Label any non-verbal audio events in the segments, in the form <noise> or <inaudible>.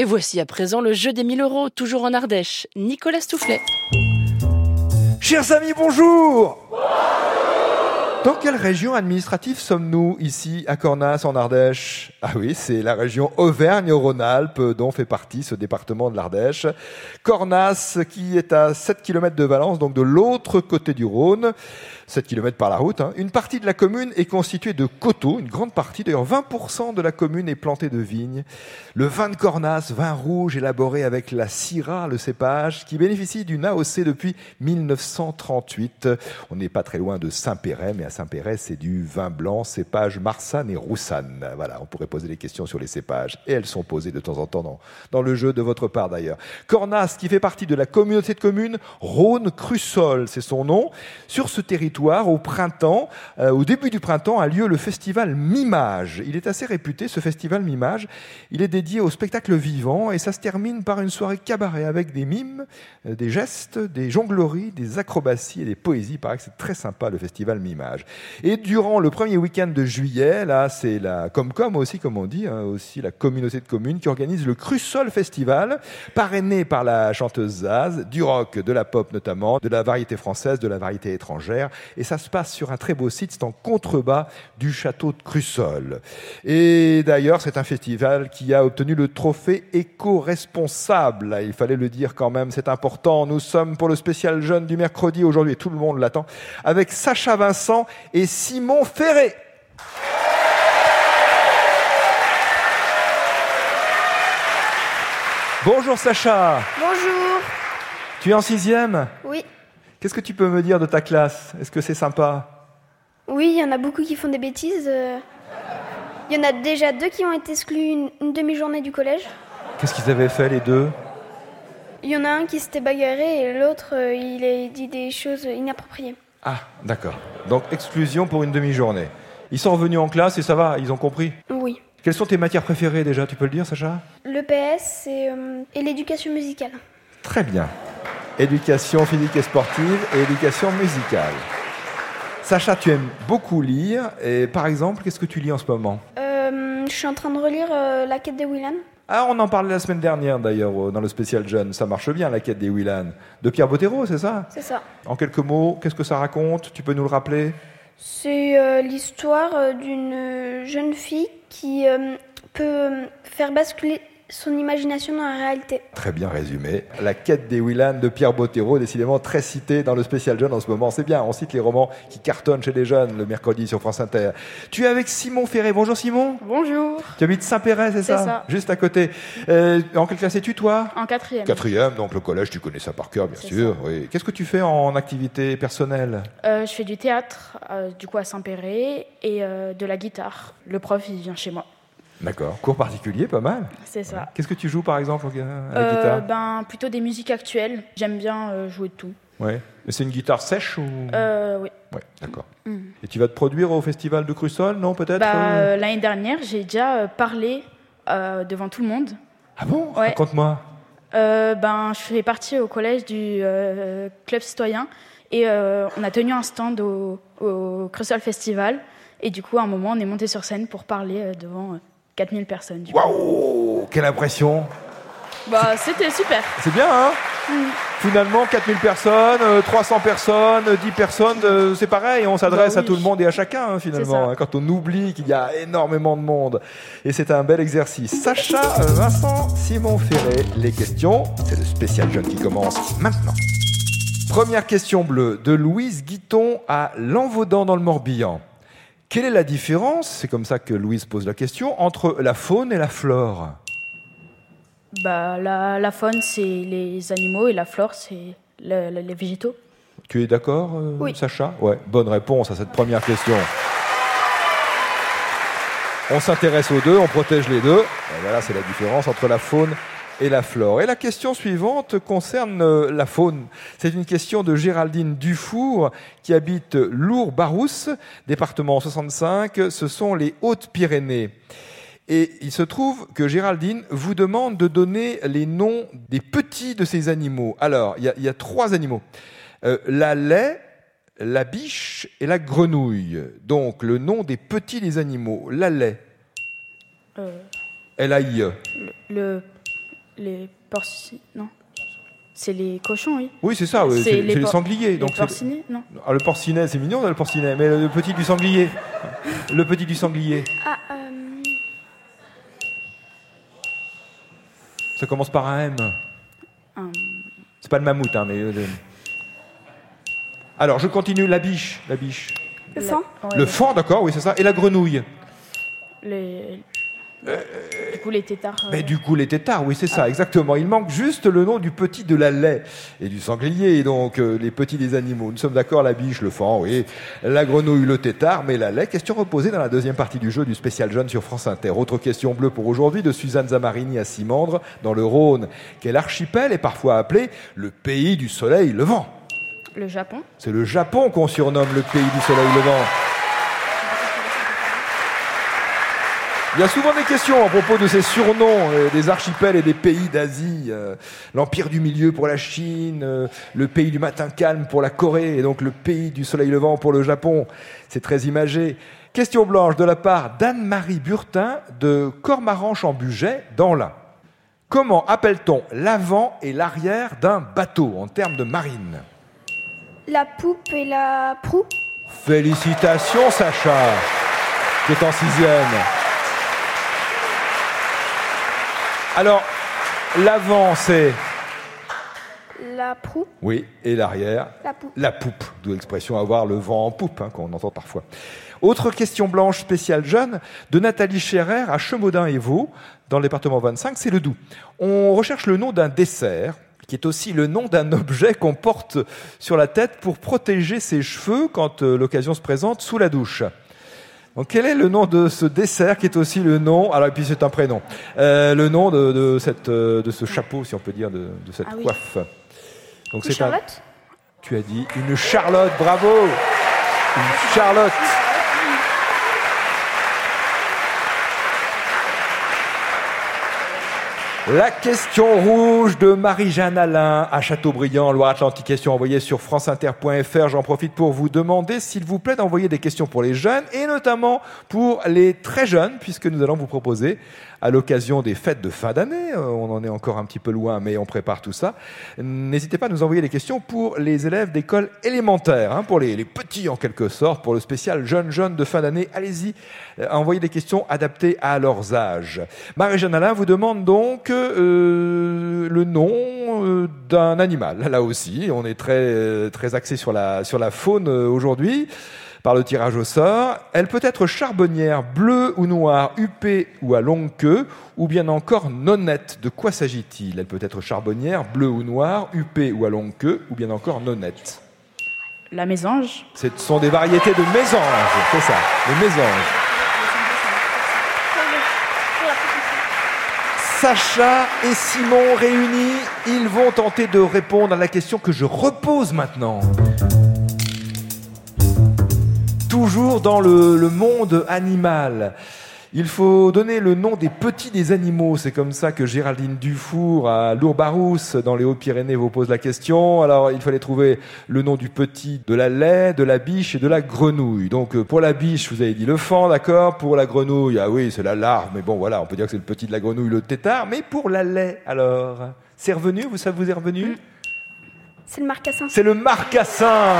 Et voici à présent le jeu des 1000 euros, toujours en Ardèche. Nicolas Stoufflet. Chers amis, bonjour dans quelle région administrative sommes-nous ici à Cornas en Ardèche? Ah oui, c'est la région Auvergne-Rhône-Alpes dont fait partie ce département de l'Ardèche. Cornas qui est à 7 km de Valence, donc de l'autre côté du Rhône. 7 km par la route. Hein. Une partie de la commune est constituée de coteaux, une grande partie, d'ailleurs 20% de la commune est plantée de vignes. Le vin de Cornas, vin rouge élaboré avec la Syrah, le cépage, qui bénéficie d'une AOC depuis 1938. On n'est pas très loin de Saint-Péret, mais à Saint-Péret, c'est du vin blanc, cépage Marsanne et Roussanne. Voilà, on pourrait poser des questions sur les cépages, et elles sont posées de temps en temps dans, le jeu de votre part d'ailleurs. Cornas, qui fait partie de la communauté de communes Rhône-Crussol, c'est son nom. Sur ce territoire, au printemps, euh, au début du printemps, a lieu le festival Mimage. Il est assez réputé, ce festival Mimage. Il est dédié au spectacle vivant et ça se termine par une soirée cabaret avec des mimes, euh, des gestes, des jongleries, des acrobaties et des poésies. Il paraît que c'est très sympa le festival Mimage. Et durant le premier week-end de juillet, là, c'est la Comcom aussi, comme on dit, hein, aussi la communauté de communes qui organise le Crussol Festival, parrainé par la chanteuse Zaz, du rock, de la pop notamment, de la variété française, de la variété étrangère et ça se passe sur un très beau site, c'est en contrebas du château de Crussol. Et d'ailleurs, c'est un festival qui a obtenu le trophée éco-responsable. Il fallait le dire quand même, c'est important. Nous sommes pour le spécial jeune du mercredi aujourd'hui, et tout le monde l'attend, avec Sacha Vincent et Simon Ferré. Bonjour Sacha. Bonjour. Tu es en sixième? Oui. Qu'est-ce que tu peux me dire de ta classe? Est-ce que c'est sympa? Oui, il y en a beaucoup qui font des bêtises. euh. Il y en a déjà deux qui ont été exclus une, une demi-journée du collège. Qu'est-ce qu'ils avaient fait les deux? Il y en a un qui s'était bagarré et l'autre, euh, il a dit des choses inappropriées. Ah, d'accord. Donc exclusion pour une demi-journée. Ils sont revenus en classe et ça va, ils ont compris? Oui. Quelles sont tes matières préférées déjà Tu peux le dire, Sacha? Le PS et, euh, et l'éducation musicale. Très bien. Éducation physique et sportive et éducation musicale. Sacha, tu aimes beaucoup lire. Et par exemple, qu'est-ce que tu lis en ce moment? Euh, je suis en train de relire euh, La quête des Willan. Ah, on en parlait la semaine dernière d'ailleurs euh, dans le spécial jeune. Ça marche bien, la quête des Willan. De Pierre Bottero, c'est ça? C'est ça. En quelques mots, qu'est-ce que ça raconte? Tu peux nous le rappeler? C'est euh, l'histoire d'une jeune fille qui peut faire basculer son imagination dans la réalité. Très bien résumé. La quête des Willan de Pierre Bottero, décidément très cité dans le spécial jeune en ce moment. C'est bien, on cite les romans qui cartonnent chez les jeunes le mercredi sur France Inter. Tu es avec Simon Ferré. Bonjour Simon. Bonjour, Tu habites Saint-Péret, c'est C'est ça, ça. Juste à côté. Euh, en quelle classe es-tu toi en quatrième. Quatrième, donc le collège, tu connais ça par cœur, bien sûr. Oui. Qu'est-ce que tu fais en activité personnelle? Euh, je fais du théâtre, euh, du coup à Saint-Péret, et euh, de la guitare. Le prof, il vient chez moi. D'accord. Cours particulier, pas mal. C'est ça. Qu'est-ce que tu joues par exemple à la Euh, guitare ben, plutôt des musiques actuelles. J'aime bien euh, jouer de tout. Ouais. Mais c'est une guitare sèche ou Euh, oui. Ouais, d'accord. Mm. Et tu vas te produire au festival de Crussol, non peut-être Bah, euh euh, L'année dernière, j'ai déjà euh, parlé euh, devant tout le monde. Ah bon? Ouais. Raconte-moi. Euh, ben, je fais partie au collège du euh, club citoyen et euh, on a tenu un stand au, au Crucial Festival. Et du coup, à un moment, on est monté sur scène pour parler euh, devant euh, 4000 personnes. du coup. Waouh Quelle impression Bah, c'était super. C'est bien, hein Mm. Finalement, 4000 personnes, euh, 300 personnes, euh, 10 personnes, euh, c'est pareil, on s'adresse Bah à tout le monde et à chacun, hein, finalement, hein, quand on oublie qu'il y a énormément de monde. Et c'est un bel exercice. Sacha, euh, Vincent, Simon Ferré, les questions, c'est le spécial jeune qui commence maintenant. Première question bleue, de Louise Guiton à Lanvaudan dans le Morbihan. Quelle est la différence, c'est comme ça que Louise pose la question, entre la faune et la flore? Bah, la, la faune, c'est les animaux et la flore, c'est le- le- les végétaux. Tu es d'accord, euh, Oui. Sacha? Ouais, bonne réponse à cette première question. On s'intéresse aux deux, on protège les deux. Et voilà, c'est la différence entre la faune et la flore. Et la question suivante concerne euh, la faune. C'est une question de Géraldine Dufour qui habite Lourdes-Barousse, département 65. Ce sont les Hautes-Pyrénées. Et il se trouve que Géraldine vous demande de donner les noms des petits de ces animaux. Alors, il y a, il y a trois animaux. Euh, la lait, la biche et la grenouille. Donc, le nom des petits des animaux. La lait, Euh, L-A-I-E. le, Les porcinés, non. C'est les cochons, oui. Oui, c'est ça, oui, C'est les sangliers. Les donc c'est- porcinés, non. Ah, le porcinet, c'est mignon, le porcinet, mais le petit du sanglier. Le petit du sanglier. Ah, euh, Ça commence par un M. C'est pas le mammouth, hein, mais. euh, le- Alors, je continue. La biche. La biche. le fan le fan, d'accord, oui, c'est ça. Et la grenouille. Les... Du coup, les tétards. euh, Mais du coup, les têtards, oui, c'est ça, exactement. Il manque juste le nom du petit de la lait et du sanglier, donc euh, les petits des animaux. Nous sommes d'accord, la biche, le fan, oui, la grenouille, le tétard, mais la lait. Question reposée dans la deuxième partie du jeu du spécial jeune sur France Inter. Autre question bleue pour aujourd'hui de Suzanne Zamarini à Simandre, dans le Rhône. Quel archipel est parfois appelé le pays du soleil levant? Le Japon. C'est le Japon qu'on surnomme le pays du soleil levant. Il y a souvent des questions à propos de ces surnoms euh, des archipels et des pays d'Asie. euh, L'Empire du Milieu pour la Chine, euh, le pays du matin calme pour la Corée, et donc le pays du soleil levant pour le Japon. C'est très imagé. Question blanche de la part d'Anne-Marie Burtin de Cormaranche-en-Bugey, dans l'Ain. Comment appelle-t-on l'avant et l'arrière d'un bateau en termes de marine? La poupe et la proue Félicitations Sacha, qui est en sixième. Alors, l'avant c'est La proue oui, et l'arrière La poupe. la poupe, d'où l'expression avoir le vent en poupe, hein, qu'on entend parfois. Autre question blanche spéciale jeune de Nathalie Scherer à Chemoudin et Vaux, dans le département 25, c'est le Doubs. On recherche le nom d'un dessert qui est aussi le nom d'un objet qu'on porte sur la tête pour protéger ses cheveux quand euh, l'occasion se présente sous la douche. Donc, quel est le nom de ce dessert qui est aussi le nom Alors, et puis c'est un prénom. Euh, le nom de, de cette, euh, de ce chapeau, si on peut dire, de, de cette Ah oui. coiffe. Donc, un- Charlotte? Tu as dit une Charlotte, bravo Une Charlotte La question rouge de Marie-Jeanne Alain à Châteaubriand, Loire-Atlantique. Question envoyée sur franceinter.fr. J'en profite pour vous demander, s'il vous plaît, d'envoyer des questions pour les jeunes et notamment pour les très jeunes, puisque nous allons vous proposer, à l'occasion des fêtes de fin d'année, euh, on en est encore un petit peu loin, mais on prépare tout ça. N'hésitez pas à nous envoyer des questions pour les élèves d'école élémentaire, hein, pour les, petits en quelque sorte, pour le spécial jeunes jeunes de fin d'année. Allez-y, euh, envoyez des questions adaptées à leurs âges. Marie-Jeanne Alain vous demande donc euh, le nom euh, d'un animal. Là aussi, on est très très axé sur la sur la faune aujourd'hui par le tirage au sort. Elle peut être charbonnière, bleue ou noire, huppée ou à longue queue, ou bien encore nonnette. De quoi s'agit-il? Elle peut être charbonnière, bleue ou noire, huppée ou à longue queue, ou bien encore nonnette. La mésange. Ce sont des variétés de mésanges, c'est ça, les mésanges. Sacha et Simon réunis, ils vont tenter de répondre à la question que je repose maintenant. Toujours dans le, le monde animal. Il faut donner le nom des petits des animaux. C'est comme ça que Géraldine Dufour à Lourbarousse, dans les Hauts-Pyrénées, vous pose la question. Alors, il fallait trouver le nom du petit de la lait, de la biche et de la grenouille. Donc, euh, pour la biche, vous avez dit le fan, d'accord Pour la grenouille, ah oui, c'est la larve. Mais bon, voilà, on peut dire que c'est le petit de la grenouille, le tétard. Mais pour la lait, alors C'est revenu Vous, ça vous est revenu? C'est le marcassin. c'est le marcassin.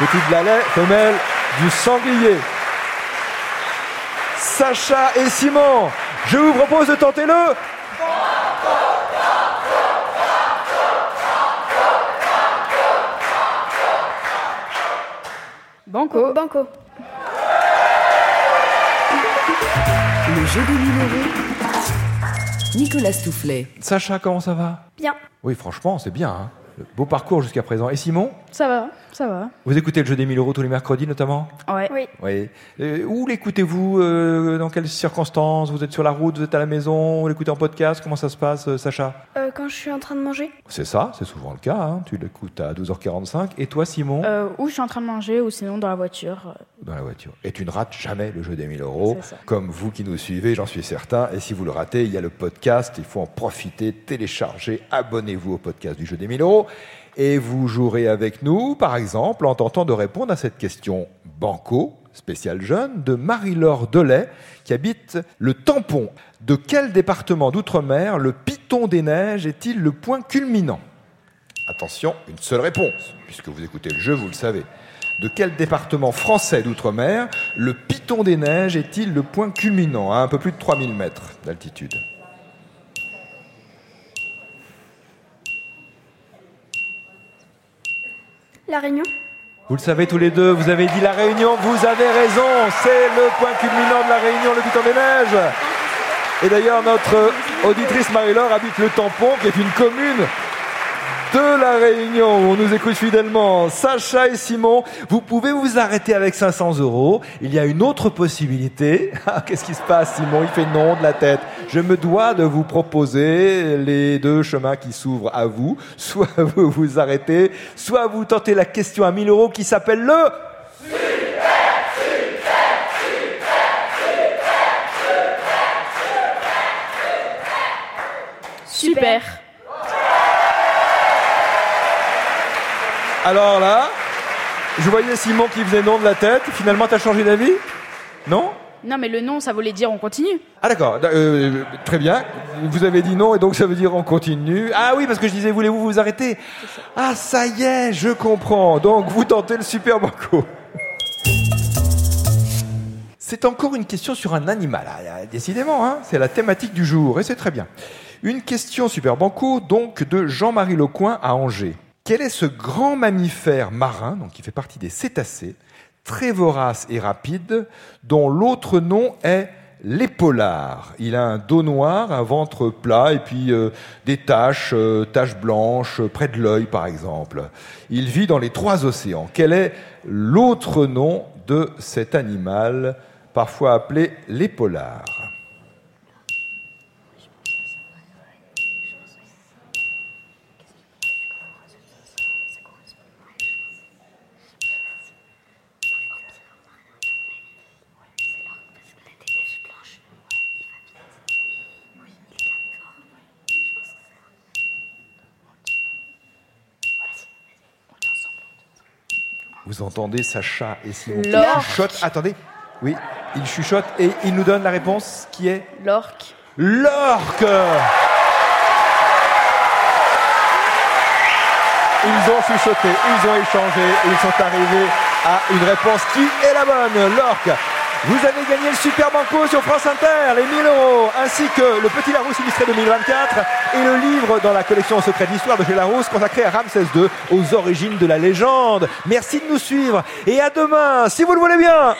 Petit de la lait, femelle du sanglier. Sacha et Simon, je vous propose de tenter le. Banco. Banco. Le jeu des 1000 euros. Nicolas Stoufflet. Sacha, comment ça va? Bien. Oui, franchement, c'est bien. hein. Beau parcours jusqu'à présent. Et Simon, Ça va, ça va. vous écoutez le jeu des 1000 euros tous les mercredis notamment Ouais. Oui. Oui. Euh, où l'écoutez-vous euh, Dans quelles circonstances? Vous êtes sur la route Vous êtes à la maison Vous l'écoutez en podcast? Comment ça se passe, euh, Sacha? Euh, quand je suis en train de manger C'est ça, c'est souvent le cas. hein. Tu l'écoutes à 12h45. Et toi, Simon? Euh, ou je suis en train de manger, ou sinon dans la voiture. dans la voiture. Et tu ne rates jamais le jeu des 1000 euros, comme vous qui nous suivez, j'en suis certain. Et si vous le ratez, il y a le podcast, il faut en profiter, télécharger, abonnez-vous au podcast du jeu des 1000 euros. Et vous jouerez avec nous, par exemple, en tentant de répondre à cette question banco. spécial jeune, de Marie-Laure Delay, qui habite le Tampon. De quel département d'outre-mer le Piton des Neiges est-il le point culminant? Attention, une seule réponse, puisque vous écoutez le jeu, vous le savez. De quel département français d'outre-mer le Piton des Neiges est-il le point culminant, à un peu plus de 3000 mètres d'altitude La Réunion Vous le savez tous les deux, vous avez dit la Réunion, vous avez raison, c'est le point culminant de la Réunion, le Piton des Neiges. Et d'ailleurs, notre auditrice Marie-Laure habite le Tampon, qui est une commune de la Réunion on nous écoute fidèlement. Sacha et Simon, vous pouvez vous arrêter avec 500 euros. Il y a une autre possibilité. <laughs> Ah, Qu'est-ce qui se passe, Simon? Il fait non de la tête. Je me dois de vous proposer les deux chemins qui s'ouvrent à vous. <laughs> Soit vous vous arrêtez, soit vous tentez la question à 1000 euros qui s'appelle le... Super. Alors là, je voyais Simon qui faisait non de la tête. Finalement, t'as changé d'avis? Non? Non, mais le nom, ça voulait dire on continue. Ah d'accord, euh, très bien. Vous avez dit non et donc ça veut dire on continue. Ah oui, parce que je disais voulez-vous vous arrêter? Ah ça y est, je comprends. Donc vous tentez le super banco. C'est encore une question sur un animal. Ah, décidément, hein, c'est la thématique du jour et c'est très bien. Une question super banco donc de Jean-Marie Lecoin à Angers. Quel est ce grand mammifère marin, donc qui fait partie des cétacés, très vorace et rapide, dont l'autre nom est l'épaulard Il a un dos noir, un ventre plat et puis euh, des taches, euh, taches blanches euh, près de l'œil par exemple. Il vit dans les trois océans. Quel est l'autre nom de cet animal, parfois appelé l'épaulard Vous entendez Sacha et Simon qui chuchotent. Attendez, oui, ils chuchotent et ils nous donnent la réponse qui est L'orque. l'orque. Ils ont chuchoté, ils ont échangé, ils sont arrivés à une réponse qui est la bonne, l'orque. Vous avez gagné le Super Banco sur France Inter, les 1000 euros, ainsi que le Petit Larousse illustré 2024 et le livre dans la collection Secret d'Histoire de chez Larousse consacré à Ramsès II, aux origines de la légende. Merci de nous suivre et à demain, si vous le voulez bien.